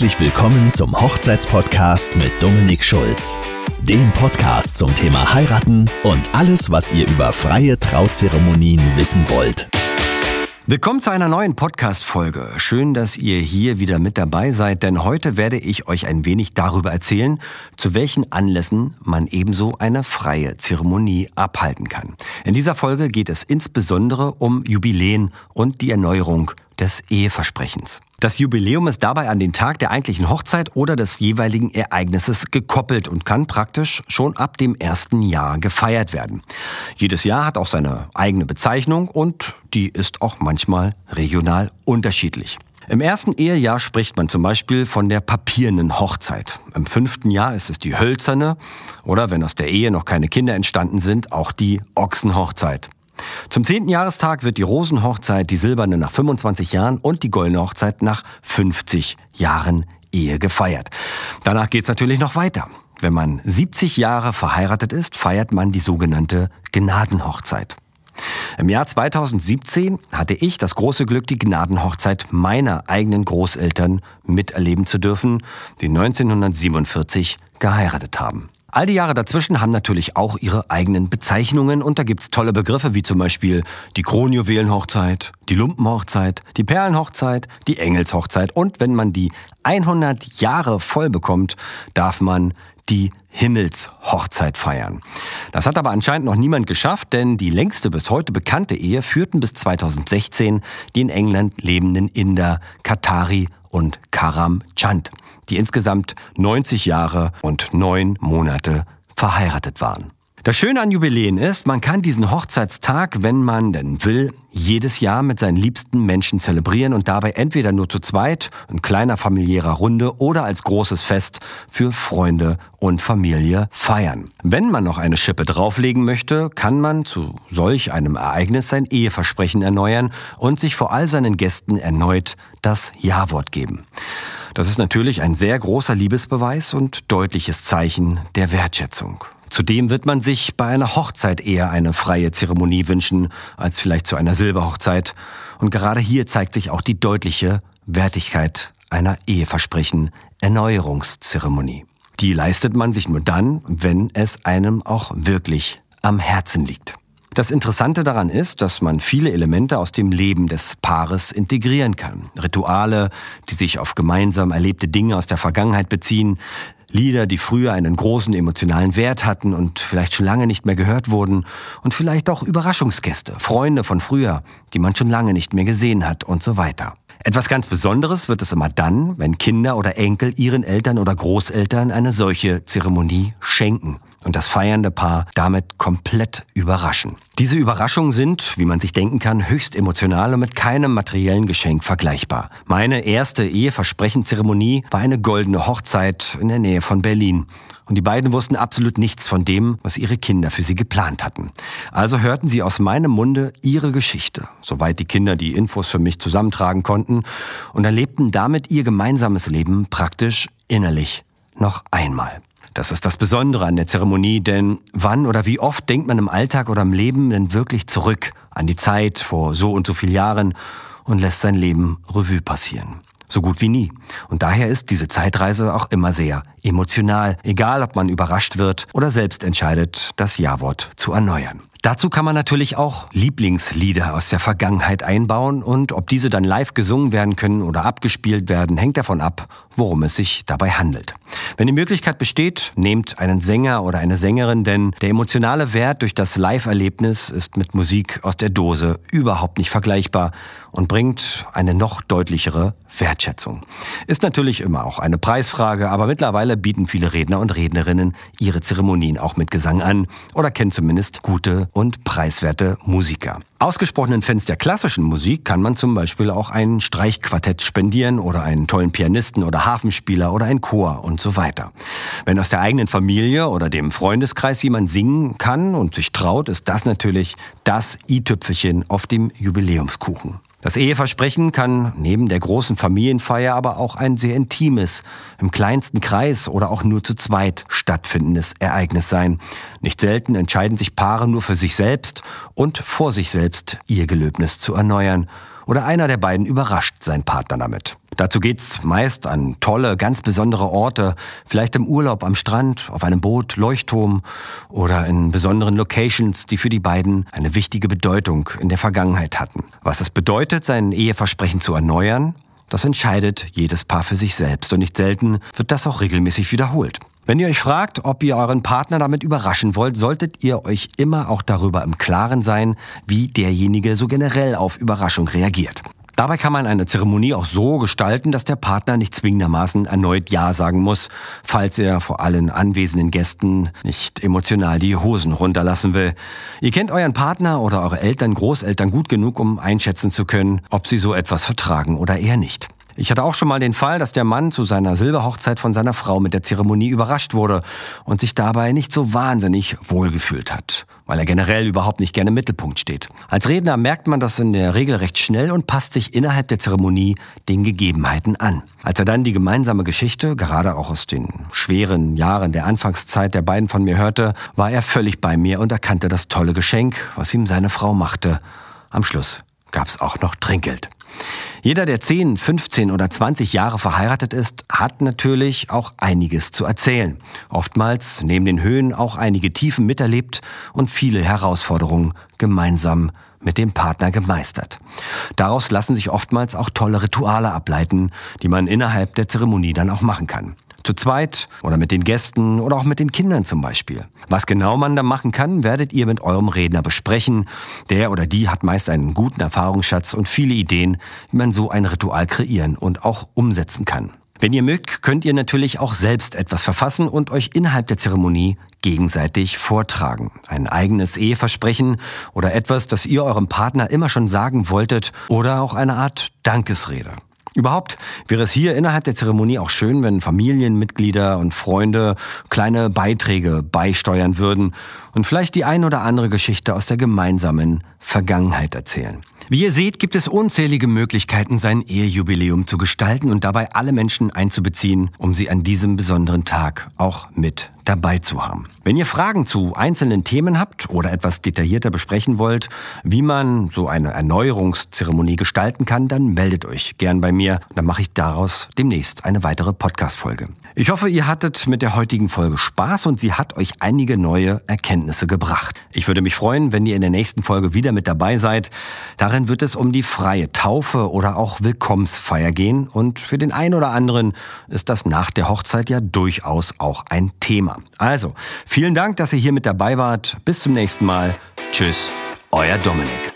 Herzlich willkommen zum Hochzeitspodcast mit Dominik Schulz. Dem Podcast zum Thema Heiraten und alles, was ihr über freie Trauzeremonien wissen wollt. Willkommen zu einer neuen Podcast-Folge. Schön, dass ihr hier wieder mit dabei seid, denn heute werde ich euch ein wenig darüber erzählen, zu welchen Anlässen man ebenso eine freie Zeremonie abhalten kann. In dieser Folge geht es insbesondere um Jubiläen und die Erneuerung des Eheversprechens. Das Jubiläum ist dabei an den Tag der eigentlichen Hochzeit oder des jeweiligen Ereignisses gekoppelt und kann praktisch schon ab dem ersten Jahr gefeiert werden. Jedes Jahr hat auch seine eigene Bezeichnung und die ist auch manchmal regional unterschiedlich. Im ersten Ehejahr spricht man zum Beispiel von der papiernen Hochzeit. Im fünften Jahr ist es die hölzerne oder wenn aus der Ehe noch keine Kinder entstanden sind, auch die Ochsenhochzeit. Zum zehnten Jahrestag wird die Rosenhochzeit, die silberne nach 25 Jahren und die goldene Hochzeit nach 50 Jahren Ehe gefeiert. Danach geht's natürlich noch weiter. Wenn man 70 Jahre verheiratet ist, feiert man die sogenannte Gnadenhochzeit. Im Jahr 2017 hatte ich das große Glück, die Gnadenhochzeit meiner eigenen Großeltern miterleben zu dürfen, die 1947 geheiratet haben. All die Jahre dazwischen haben natürlich auch ihre eigenen Bezeichnungen und da gibt's tolle Begriffe wie zum Beispiel die Kronjuwelenhochzeit, die Lumpenhochzeit, die Perlenhochzeit, die Engelshochzeit und wenn man die 100 Jahre voll bekommt, darf man die Himmelshochzeit feiern. Das hat aber anscheinend noch niemand geschafft, denn die längste bis heute bekannte Ehe führten bis 2016 die in England lebenden Inder Katari und Karam Chand die insgesamt 90 Jahre und neun Monate verheiratet waren. Das Schöne an Jubiläen ist, man kann diesen Hochzeitstag, wenn man denn will, jedes Jahr mit seinen liebsten Menschen zelebrieren und dabei entweder nur zu zweit, in kleiner familiärer Runde oder als großes Fest für Freunde und Familie feiern. Wenn man noch eine Schippe drauflegen möchte, kann man zu solch einem Ereignis sein Eheversprechen erneuern und sich vor all seinen Gästen erneut das Ja-Wort geben. Das ist natürlich ein sehr großer Liebesbeweis und deutliches Zeichen der Wertschätzung. Zudem wird man sich bei einer Hochzeit eher eine freie Zeremonie wünschen, als vielleicht zu einer Silberhochzeit. Und gerade hier zeigt sich auch die deutliche Wertigkeit einer Eheversprechen Erneuerungszeremonie. Die leistet man sich nur dann, wenn es einem auch wirklich am Herzen liegt. Das Interessante daran ist, dass man viele Elemente aus dem Leben des Paares integrieren kann. Rituale, die sich auf gemeinsam erlebte Dinge aus der Vergangenheit beziehen, Lieder, die früher einen großen emotionalen Wert hatten und vielleicht schon lange nicht mehr gehört wurden und vielleicht auch Überraschungsgäste, Freunde von früher, die man schon lange nicht mehr gesehen hat und so weiter. Etwas ganz Besonderes wird es immer dann, wenn Kinder oder Enkel ihren Eltern oder Großeltern eine solche Zeremonie schenken und das feiernde Paar damit komplett überraschen. Diese Überraschungen sind, wie man sich denken kann, höchst emotional und mit keinem materiellen Geschenk vergleichbar. Meine erste Eheversprechenzeremonie war eine goldene Hochzeit in der Nähe von Berlin. Und die beiden wussten absolut nichts von dem, was ihre Kinder für sie geplant hatten. Also hörten sie aus meinem Munde ihre Geschichte, soweit die Kinder die Infos für mich zusammentragen konnten, und erlebten damit ihr gemeinsames Leben praktisch innerlich noch einmal. Das ist das Besondere an der Zeremonie, denn wann oder wie oft denkt man im Alltag oder im Leben denn wirklich zurück an die Zeit vor so und so vielen Jahren und lässt sein Leben Revue passieren? So gut wie nie. Und daher ist diese Zeitreise auch immer sehr emotional, egal ob man überrascht wird oder selbst entscheidet, das Ja-Wort zu erneuern. Dazu kann man natürlich auch Lieblingslieder aus der Vergangenheit einbauen und ob diese dann live gesungen werden können oder abgespielt werden, hängt davon ab, worum es sich dabei handelt. Wenn die Möglichkeit besteht, nehmt einen Sänger oder eine Sängerin, denn der emotionale Wert durch das Live-Erlebnis ist mit Musik aus der Dose überhaupt nicht vergleichbar und bringt eine noch deutlichere Wertschätzung. Ist natürlich immer auch eine Preisfrage, aber mittlerweile bieten viele Redner und Rednerinnen ihre Zeremonien auch mit Gesang an oder kennen zumindest gute und preiswerte Musiker. Ausgesprochenen Fans der klassischen Musik kann man zum Beispiel auch ein Streichquartett spendieren oder einen tollen Pianisten oder Hafenspieler oder ein Chor und so weiter. Wenn aus der eigenen Familie oder dem Freundeskreis jemand singen kann und sich traut, ist das natürlich das i-Tüpfelchen auf dem Jubiläumskuchen. Das Eheversprechen kann neben der großen Familienfeier aber auch ein sehr intimes, im kleinsten Kreis oder auch nur zu zweit stattfindendes Ereignis sein. Nicht selten entscheiden sich Paare nur für sich selbst und vor sich selbst ihr Gelöbnis zu erneuern. oder einer der beiden überrascht seinen Partner damit. Dazu geht's meist an tolle, ganz besondere Orte, vielleicht im Urlaub am Strand, auf einem Boot, Leuchtturm oder in besonderen Locations, die für die beiden eine wichtige Bedeutung in der Vergangenheit hatten. Was es bedeutet, sein Eheversprechen zu erneuern, das entscheidet jedes Paar für sich selbst und nicht selten wird das auch regelmäßig wiederholt. Wenn ihr euch fragt, ob ihr euren Partner damit überraschen wollt, solltet ihr euch immer auch darüber im Klaren sein, wie derjenige so generell auf Überraschung reagiert. Dabei kann man eine Zeremonie auch so gestalten, dass der Partner nicht zwingendermaßen erneut Ja sagen muss, falls er vor allen anwesenden Gästen nicht emotional die Hosen runterlassen will. Ihr kennt euren Partner oder eure Eltern, Großeltern gut genug, um einschätzen zu können, ob sie so etwas vertragen oder eher nicht. Ich hatte auch schon mal den Fall, dass der Mann zu seiner Silberhochzeit von seiner Frau mit der Zeremonie überrascht wurde und sich dabei nicht so wahnsinnig wohlgefühlt hat, weil er generell überhaupt nicht gerne im Mittelpunkt steht. Als Redner merkt man das in der Regel recht schnell und passt sich innerhalb der Zeremonie den Gegebenheiten an. Als er dann die gemeinsame Geschichte, gerade auch aus den schweren Jahren der Anfangszeit der beiden von mir hörte, war er völlig bei mir und erkannte das tolle Geschenk, was ihm seine Frau machte. Am Schluss gab's auch noch Trinkgeld. Jeder, der 10, 15 oder 20 Jahre verheiratet ist, hat natürlich auch einiges zu erzählen. Oftmals neben den Höhen auch einige Tiefen miterlebt und viele Herausforderungen gemeinsam mit dem Partner gemeistert. Daraus lassen sich oftmals auch tolle Rituale ableiten, die man innerhalb der Zeremonie dann auch machen kann. Zu zweit oder mit den Gästen oder auch mit den Kindern zum Beispiel. Was genau man da machen kann, werdet ihr mit eurem Redner besprechen. Der oder die hat meist einen guten Erfahrungsschatz und viele Ideen, wie man so ein Ritual kreieren und auch umsetzen kann. Wenn ihr mögt, könnt ihr natürlich auch selbst etwas verfassen und euch innerhalb der Zeremonie gegenseitig vortragen. Ein eigenes Eheversprechen oder etwas, das ihr eurem Partner immer schon sagen wolltet oder auch eine Art Dankesrede. Überhaupt wäre es hier innerhalb der Zeremonie auch schön, wenn Familienmitglieder und Freunde kleine Beiträge beisteuern würden und vielleicht die ein oder andere Geschichte aus der gemeinsamen Vergangenheit erzählen. Wie ihr seht, gibt es unzählige Möglichkeiten, sein Ehejubiläum zu gestalten und dabei alle Menschen einzubeziehen, um sie an diesem besonderen Tag auch mit dabei zu haben. Wenn ihr Fragen zu einzelnen Themen habt oder etwas detaillierter besprechen wollt, wie man so eine Erneuerungszeremonie gestalten kann, dann meldet euch gern bei mir. Dann mache ich daraus demnächst eine weitere Podcast-Folge. Ich hoffe, ihr hattet mit der heutigen Folge Spaß und sie hat euch einige neue Erkenntnisse gebracht. Ich würde mich freuen, wenn ihr in der nächsten Folge wieder mit dabei seid. Darin wird es um die freie Taufe oder auch Willkommensfeier gehen und für den einen oder anderen ist das nach der Hochzeit ja durchaus auch ein Thema. Also, vielen Dank, dass ihr hier mit dabei wart. Bis zum nächsten Mal. Tschüss, euer Dominik.